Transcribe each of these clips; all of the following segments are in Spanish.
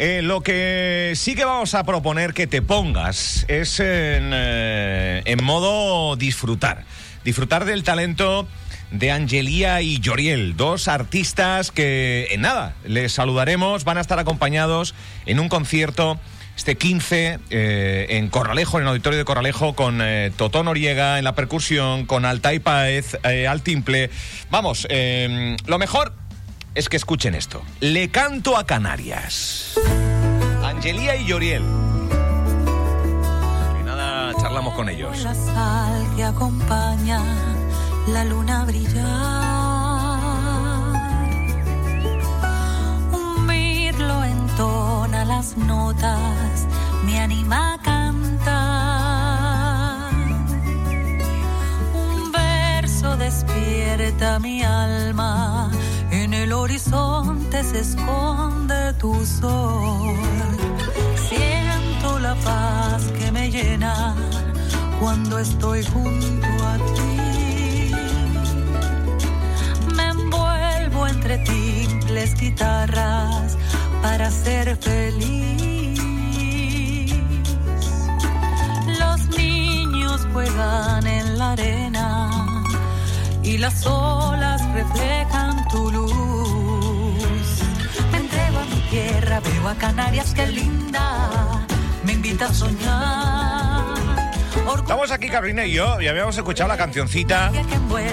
eh, lo que sí que vamos a proponer que te pongas es en, eh, modo disfrutar. Disfrutar del talento de Angelía y Yoriel, dos artistas que en nada les saludaremos, van a estar acompañados en un concierto este 15 eh, en Corralejo, en el auditorio de Corralejo, con eh, Totó Noriega en la percusión, con Altai Paez eh, al timple. Vamos, lo mejor es que escuchen esto. Le canto a Canarias. Angelía y Yoriel. Y nada, charlamos con ellos. La sal que acompaña la luna brillar. Un mirlo entona las notas, me anima a cantar. Un verso despierta mi alma, horizonte se esconde tu sol. Siento la paz que me llena cuando estoy junto a ti. Me envuelvo entre timbres, guitarras para ser feliz. Los niños juegan en la arena y las olas reflejan tu luz. Tierra, veo a Canarias, qué linda, me invita a soñar. Estamos aquí, Carolina y yo, y habíamos escuchado la cancioncita,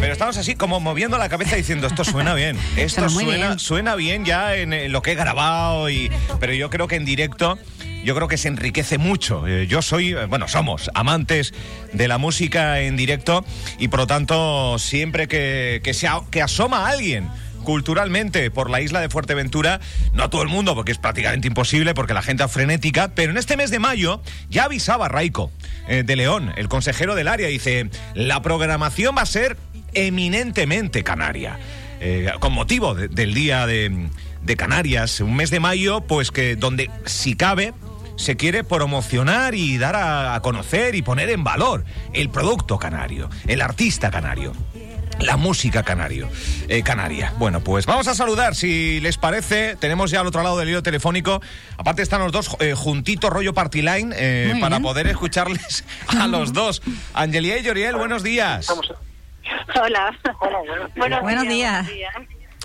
pero estamos así como moviendo la cabeza diciendo, esto suena bien, esto Suena bien. suena bien ya en, en lo que he grabado, y, pero yo creo que en directo... Yo creo que se enriquece mucho. Eh, Yo soy, eh, bueno, somos amantes de la música en directo y por lo tanto siempre que, que, se a- que asoma alguien culturalmente por la isla de Fuerteventura, no todo el mundo porque es prácticamente imposible porque la gente es frenética, pero en este mes de mayo ya avisaba Raico eh, de León, el consejero del área, dice, la programación va a ser eminentemente canaria. Eh, con motivo de- del día de, de Canarias, un mes de mayo, pues que donde si cabe se quiere promocionar y dar a, a conocer y poner en valor el producto canario, el artista canario. La música canario, eh, canaria. Bueno, pues vamos a saludar, si les parece. Tenemos ya al otro lado del hilo telefónico. Aparte están los dos eh, juntitos, rollo party line, eh, para bien. poder escucharles a los dos. Angelia y Yoriel, buenos días. Hola. Hola, buenos días. Buenos días.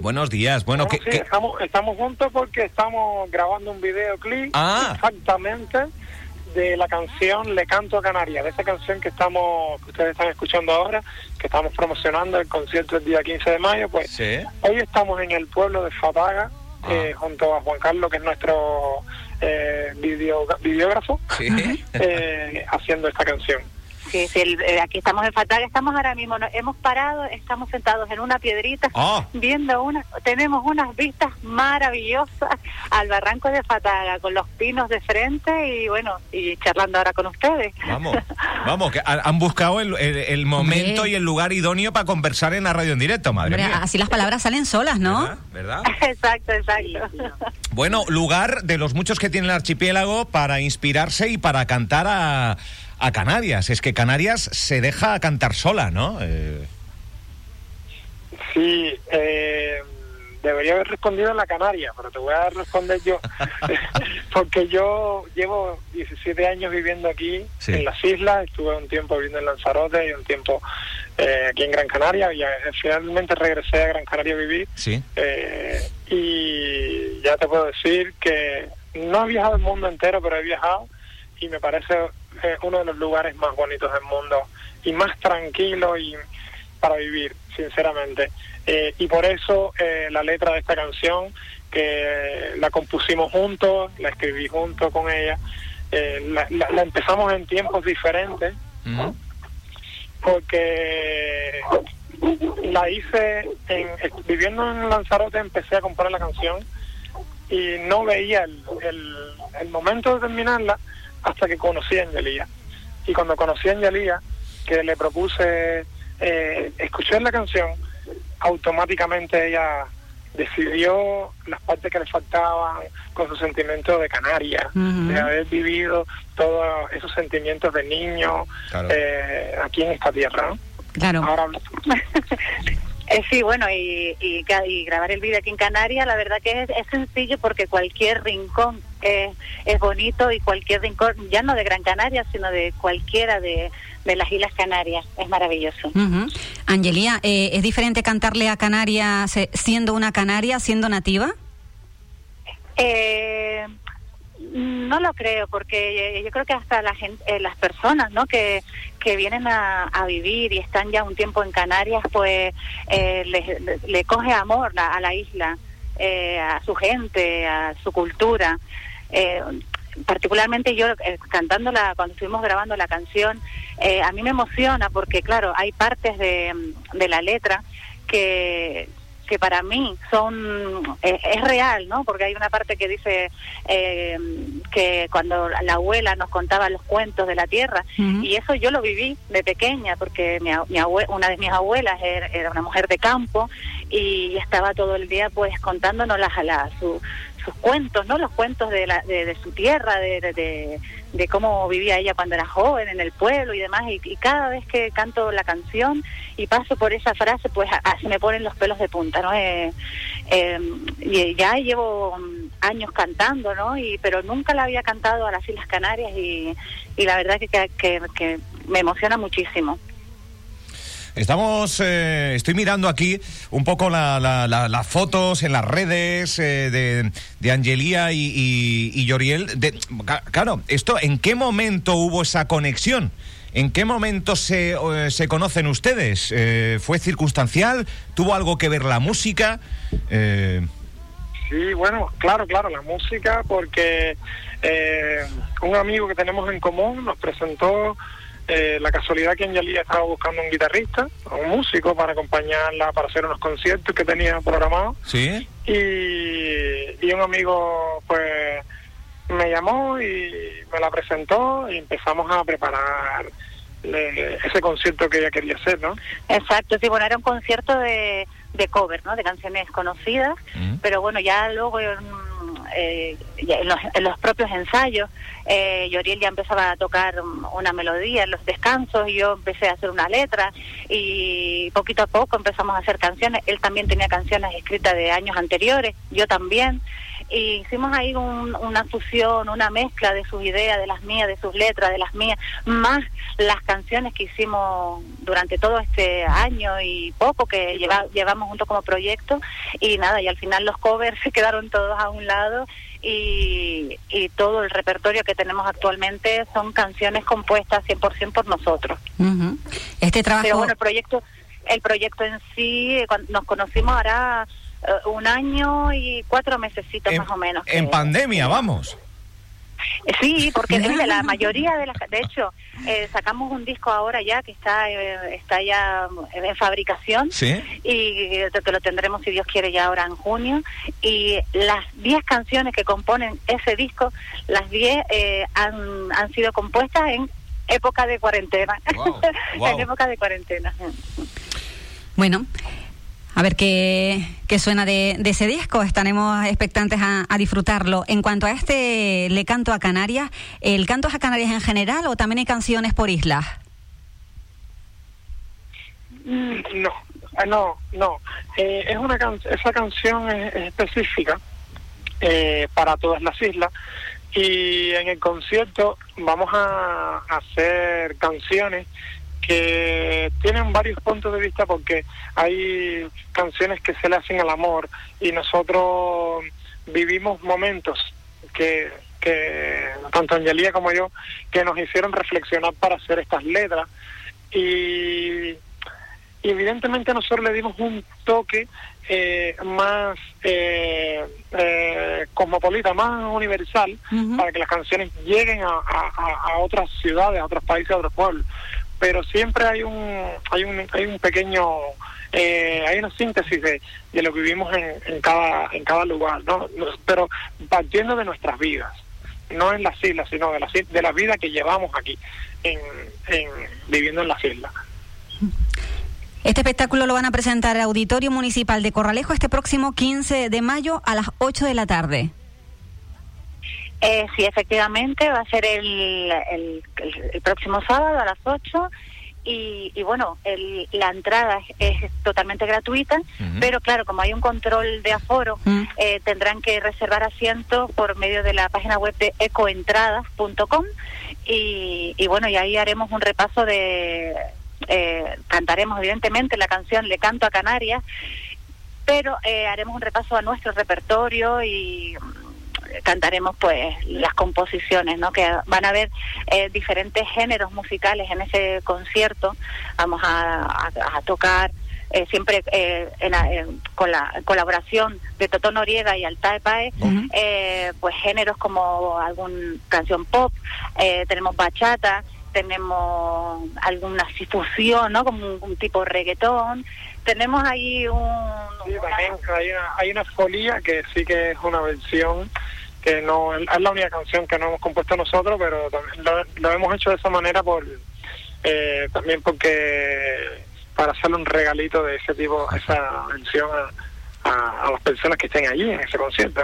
Buenos días. Bueno, No, ¿qué, sí, qué- Estamos, estamos juntos porque estamos grabando un videoclip Ah. exactamente de la canción Le Canto a Canarias, de esa canción que estamos, que ustedes están escuchando ahora, que estamos promocionando el concierto el día 15 de mayo, pues Sí. hoy estamos en el pueblo de Fataga, Ah. eh, junto a Juan Carlos, que es nuestro eh, video- videógrafo, Sí. eh, haciendo esta canción. Sí, sí, el- eh, aquí estamos en Fataga, estamos ahora mismo, no- hemos parado, estamos sentados en una piedrita, Ah. viendo una, tenemos unas vistas maravillosas al barranco de Fataga, con los pinos de frente y bueno, y charlando ahora con ustedes. Vamos, vamos, que ha- han buscado el, el- el momento Hombre. y el lugar idóneo para conversar en la radio en directo, madre Hombre, mía. así las palabras salen solas, ¿no? ¿Verdad? ¿Verdad? exacto, exacto. Bueno, lugar de los muchos que tiene el archipiélago para inspirarse y para cantar a, a Canarias. Es que Canarias se deja cantar sola, ¿no? Eh, Sí, eh, debería haber respondido en la Canaria, pero te voy a responder yo. Porque yo llevo 17 años viviendo aquí Sí. en las islas, estuve un tiempo viviendo en Lanzarote y un tiempo eh, aquí en Gran Canaria y eh, finalmente regresé a Gran Canaria a vivir. sí. Eh, y ya te puedo decir que no he viajado el mundo entero, pero he viajado y me parece eh, uno de los lugares más bonitos del mundo y más tranquilo y para vivir, sinceramente. Eh, y por eso eh, la letra de esta canción, que la compusimos juntos, la escribí junto con ella, eh, la, la- la empezamos en tiempos diferentes, porque la hice en, viviendo en Lanzarote empecé a comprar la canción y no veía el, el, el momento de terminarla hasta que conocí a Angelía y cuando conocí a Angelía que le propuse eh, escuchar la canción automáticamente ella decidió las partes que le faltaban con su sentimiento de Canarias, Ujú. de haber vivido todos esos sentimientos de niño Claro. eh, aquí en esta tierra. ¿no? Claro. Ahora. Eh, sí, bueno, y, y, grabar el vídeo aquí en Canarias, la verdad que es, sencillo porque cualquier rincón es, bonito y cualquier rincón, ya no de Gran Canaria, sino de cualquiera de, las Islas Canarias, es maravilloso. Angelía, eh, ¿es diferente cantarle a Canarias eh, siendo una canaria, siendo nativa? Eh, no lo creo, porque yo creo que hasta la gente, las personas ¿no? que, vienen a, vivir y están ya un tiempo en Canarias, pues eh, le, coge amor a, la isla, eh, a su gente, a su cultura. Eh, particularmente yo eh, cantándola, cuando estuvimos grabando la canción, a mí me emociona porque, claro, hay partes de, de la letra que que para mí son eh, es real, ¿no? Porque hay una parte que dice eh, que cuando la abuela nos contaba los cuentos de la tierra y eso yo lo viví de pequeña porque mi, mi una de mis abuelas era, una mujer de campo y estaba todo el día pues contándonos las, la, su, sus cuentos, ¿no? Los cuentos de, la, de, su tierra, de, de, de, cómo vivía ella cuando era joven en el pueblo y demás. Y, cada vez que canto la canción y paso por esa frase, pues se me ponen los pelos de punta, ¿no? Eh, eh, y ya llevo años cantando, ¿no? Y, pero nunca la había cantado a las Islas Canarias y, y la verdad que, que me emociona muchísimo. Estamos, eh, estoy mirando aquí un poco las fotos en las redes eh, de, de, Angelía y, y, Yoriel. claro, esto, ¿en qué momento hubo esa conexión? ¿En qué momento se, eh, se conocen ustedes? ¿Fue circunstancial? ¿Tuvo algo que ver la música? Sí, bueno, claro, claro, la música, porque un amigo que tenemos en común nos presentó eh, la casualidad que Angelía estaba buscando un guitarrista, un músico para acompañarla para hacer unos conciertos que tenía programados. Sí. Y, y un amigo, pues, me llamó y me la presentó y empezamos a preparar ese concierto que ella quería hacer, ¿no? Exacto, sí, bueno, era un concierto de, de cover, ¿no? De canciones conocidas, mm. pero bueno, ya luego eh, en, los, propios ensayos, eh, Yoriel ya empezaba a tocar una melodía en los descansos y yo empecé a hacer una letra y poquito a poco empezamos a hacer canciones. Él también tenía canciones escritas de años anteriores, yo también y hicimos ahí una fusión, una mezcla de sus ideas, de las mías, de sus letras, de las mías, más las canciones que hicimos durante todo este año y poco que llevamos juntos como proyecto. Y nada, y al final los covers se quedaron todos a un lado y, y todo el repertorio que tenemos actualmente son canciones compuestas 100% por nosotros. Este trabajo... Pero bueno, el proyecto, el proyecto en sí, cuando nos conocimos ahora eh, un año y cuatro mesecitos más o menos. En pandemia, vamos. Sí, porque la mayoría de las, de hecho, eh, sacamos un disco ahora ya que está eh, está ya en fabricación y que lo tendremos si Dios quiere ya ahora en junio y las 10 canciones que componen ese disco, las 10 han, han sido compuestas en época de cuarentena, en época de cuarentena. Bueno, a ver qué, qué suena de, ese disco. Estaremos expectantes a, disfrutarlo. En cuanto a este Le Canto a Canarias, ¿el canto es a Canarias en general o también hay canciones por islas? Mm, no, eh, no, no. Eh, es una esa canción es, específica eh, para todas las islas y en el concierto vamos a hacer canciones que tienen varios puntos de vista porque hay canciones que se le hacen al amor y nosotros vivimos momentos que, que tanto Angelía como yo que nos hicieron reflexionar para hacer estas letras. Y, evidentemente nosotros le dimos un toque eh, más eh, eh, cosmopolita, más universal, para que las canciones lleguen a, a, otras ciudades, a otros países, a otros pueblos pero siempre hay un hay un hay un pequeño eh, hay una síntesis de, de lo que vivimos en, cada en cada lugar no pero partiendo de nuestras vidas no en las islas sino de la de la vida que llevamos aquí en, en viviendo en las islas este espectáculo lo van a presentar el Auditorio Municipal de Corralejo este próximo 15 de mayo a las 8 de la tarde. Eh, sí, efectivamente, va a ser el, el, próximo sábado a las 8 y, y bueno, el, la entrada es, es totalmente gratuita, pero claro, como hay un control de aforo, Mm. eh, tendrán que reservar asientos por medio de la página web de ecoentradas.com y, y bueno, y ahí haremos un repaso de... eh, cantaremos evidentemente la canción Le canto a Canarias, pero eh, haremos un repaso a nuestro repertorio y cantaremos pues las composiciones, ¿no? Que van a haber eh, diferentes géneros musicales en ese concierto. Vamos a, a- a tocar eh, siempre eh, en la- en- con la colaboración de Totó Noriega y Altae Pae, Ujú. eh, pues géneros como algún canción pop, eh, tenemos bachata, tenemos alguna fusión, ¿no? Como un, un tipo reggaetón. Tenemos ahí un... Sí, también hay una, hay una folía que sí que es una versión que no es la única canción que no hemos compuesto nosotros, pero también lo, lo hemos hecho de esa manera por eh, también porque para hacerle un regalito de ese tipo, esa versión a, las personas que estén allí en ese concierto.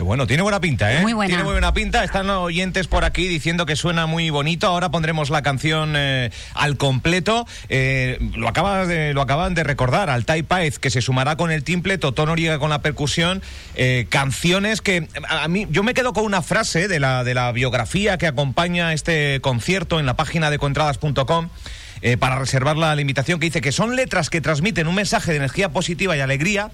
Qué bueno, tiene buena pinta, ¿eh? Muy buena. Tiene muy buena pinta. Están los oyentes por aquí diciendo que suena muy bonito. Ahora pondremos la canción eh, al completo. Eh, lo, acabas de, lo acaban de recordar, Altai Paez, que se sumará con el timple, Totó Noriega con la percusión. eh, canciones que a, a mí, yo me quedo con una frase de la, de la biografía que acompaña este concierto en la página de contradas.com. eh, para reservar la limitación que dice que son letras que transmiten un mensaje de energía positiva y alegría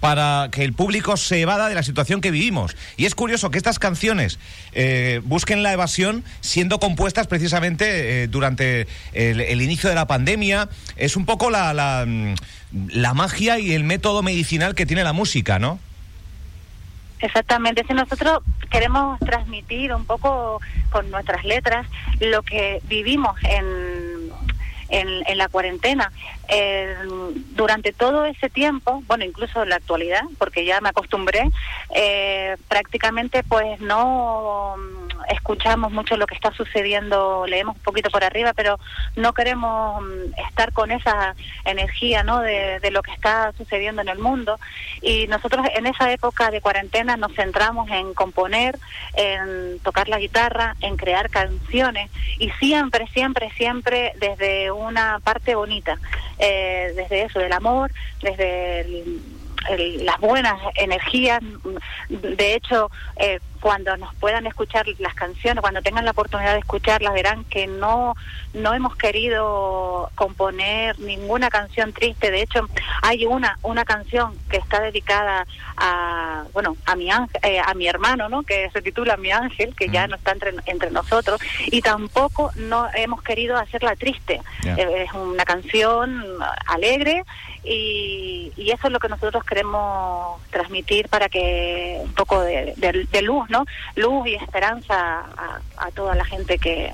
para que el público se evada de la situación que vivimos. Y es curioso que estas canciones eh, busquen la evasión siendo compuestas precisamente eh, durante el, inicio de la pandemia. Es un poco la, la, mm, la magia y el método medicinal que tiene la música, ¿no? Exactamente, si nosotros queremos transmitir un poco con nuestras letras lo que vivimos en, en, en la cuarentena. Eh, durante todo ese tiempo, bueno, incluso en la actualidad, porque ya me acostumbré, eh, prácticamente pues no escuchamos mucho lo que está sucediendo, leemos un poquito por arriba, pero no queremos mm, estar con esa energía, ¿no? De, lo que está sucediendo en el mundo. Y nosotros en esa época de cuarentena nos centramos en componer, en tocar la guitarra, en crear canciones y siempre, siempre, siempre desde una parte bonita, eh, desde eso, del amor, desde el- las buenas energías. De hecho, eh, cuando nos puedan escuchar las canciones, cuando tengan la oportunidad de escucharlas, verán que no, no hemos querido componer ninguna canción triste. De hecho, hay una, una canción que está dedicada a, bueno, a mi ángel, eh, a mi hermano, ¿no? Que se titula Mi Ángel, que ya no está entre, entre nosotros, y tampoco no hemos querido hacerla triste. Eh, es una canción alegre y, y eso es lo que nosotros queremos transmitir para que un poco de, de- luz, ¿no? Luz y esperanza a, toda la gente que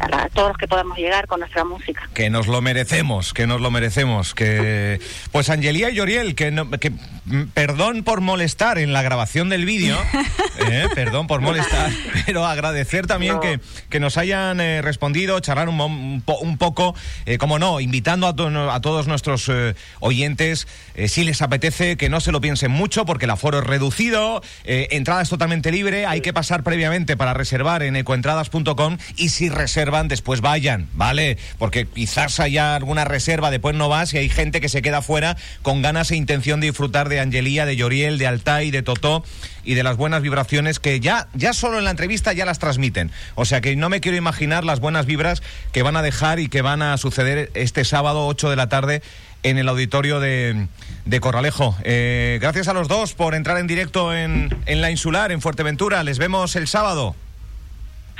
a, todos los que podamos llegar con nuestra música. Que nos lo merecemos, que nos lo merecemos. Que pues Angelía y Yoriel, que, no- que mm, perdón por molestar en la grabación del vídeo, eh, perdón por molestar, pero agradecer también No. que, que nos hayan eh, respondido, charlar un, un, po- un poco, eh, como no, invitando a, to- a todos nuestros eh, oyentes, eh, si les apetece, que no se lo piensen mucho, porque el aforo es reducido, eh, entrada es totalmente libre, hay que pasar previamente para reservar en ecoentradas.com y si reservan, después vayan, ¿vale? Porque quizás haya alguna reserva, después no vas y hay gente que se queda fuera con ganas e intención de disfrutar de Angelía, de Yoriel, de Altai, de Totó y de las buenas vibraciones que ya, ya solo en la entrevista ya las transmiten. O sea que no me quiero imaginar las buenas vibras que van a dejar y que van a suceder este sábado 8 de la tarde en el auditorio de, Corralejo. Eh, gracias a los dos por entrar en directo en la insular, en Fuerteventura. Les vemos el sábado.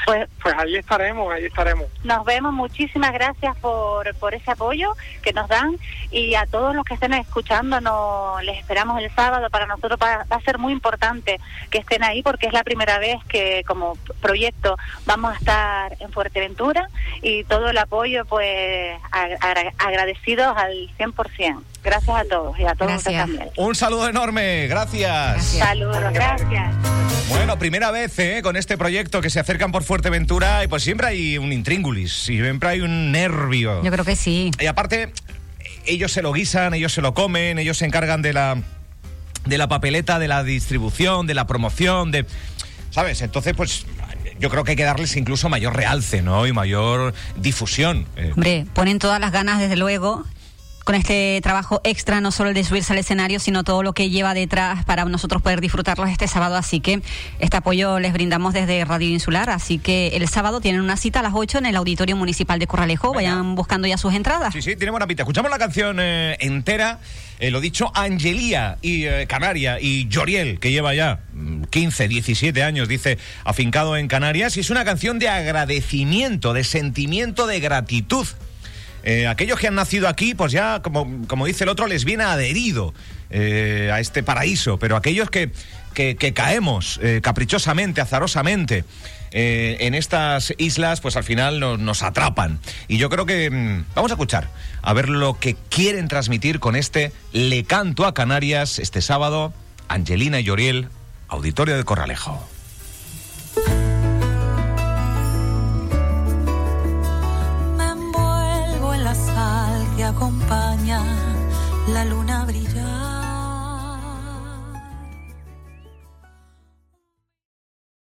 Pues, pues ahí estaremos, ahí estaremos. Nos vemos, muchísimas gracias por, por ese apoyo que nos dan y a todos los que estén escuchando nos, les esperamos el sábado. Para nosotros va, va a ser muy importante que estén ahí porque es la primera vez que como proyecto vamos a estar en Fuerteventura y todo el apoyo pues ag- agra- agradecidos al 100%. Gracias a todos y a todos ustedes Gracias. también. Un saludo enorme. Gracias. Gracias. Saludos, gracias. Bueno, primera vez ¿eh? con este proyecto que se acercan por Fuerteventura y pues siempre hay un intríngulis, siempre hay un nervio. Yo creo que sí. Y aparte, ellos se lo guisan, ellos se lo comen, ellos se encargan de la, de la papeleta, de la distribución, de la promoción, de... ¿Sabes? Entonces, pues yo creo que hay que darles incluso mayor realce, ¿no? Y mayor difusión. Eh. Hombre, ponen todas las ganas, desde luego, con este trabajo extra, no solo el de subirse al escenario, sino todo lo que lleva detrás para nosotros poder disfrutarlos este sábado. Así que este apoyo les brindamos desde Radio Insular. Así que el sábado tienen una cita a las 8 en el Auditorio Municipal de Corralejo. Vayan buscando ya sus entradas. Sí, sí, tiene buena pinta. Escuchamos la canción eh, entera. Eh, lo dicho, Angelía y eh, Canaria y Joriel, que lleva ya 15, mm, 17 años, dice, afincado en Canarias. Y es una canción de agradecimiento, de sentimiento de gratitud eh, aquellos que han nacido aquí, pues ya, como, como dice el otro, les viene adherido eh, a este paraíso, pero aquellos que, que, caemos eh, caprichosamente, azarosamente, en estas islas, pues al final nos, atrapan. Y yo creo que mm, vamos a escuchar, a ver lo que quieren transmitir con este Le Canto a Canarias este sábado, Angelina y Oriel, Auditorio de Corralejo. Acompaña la luna brilla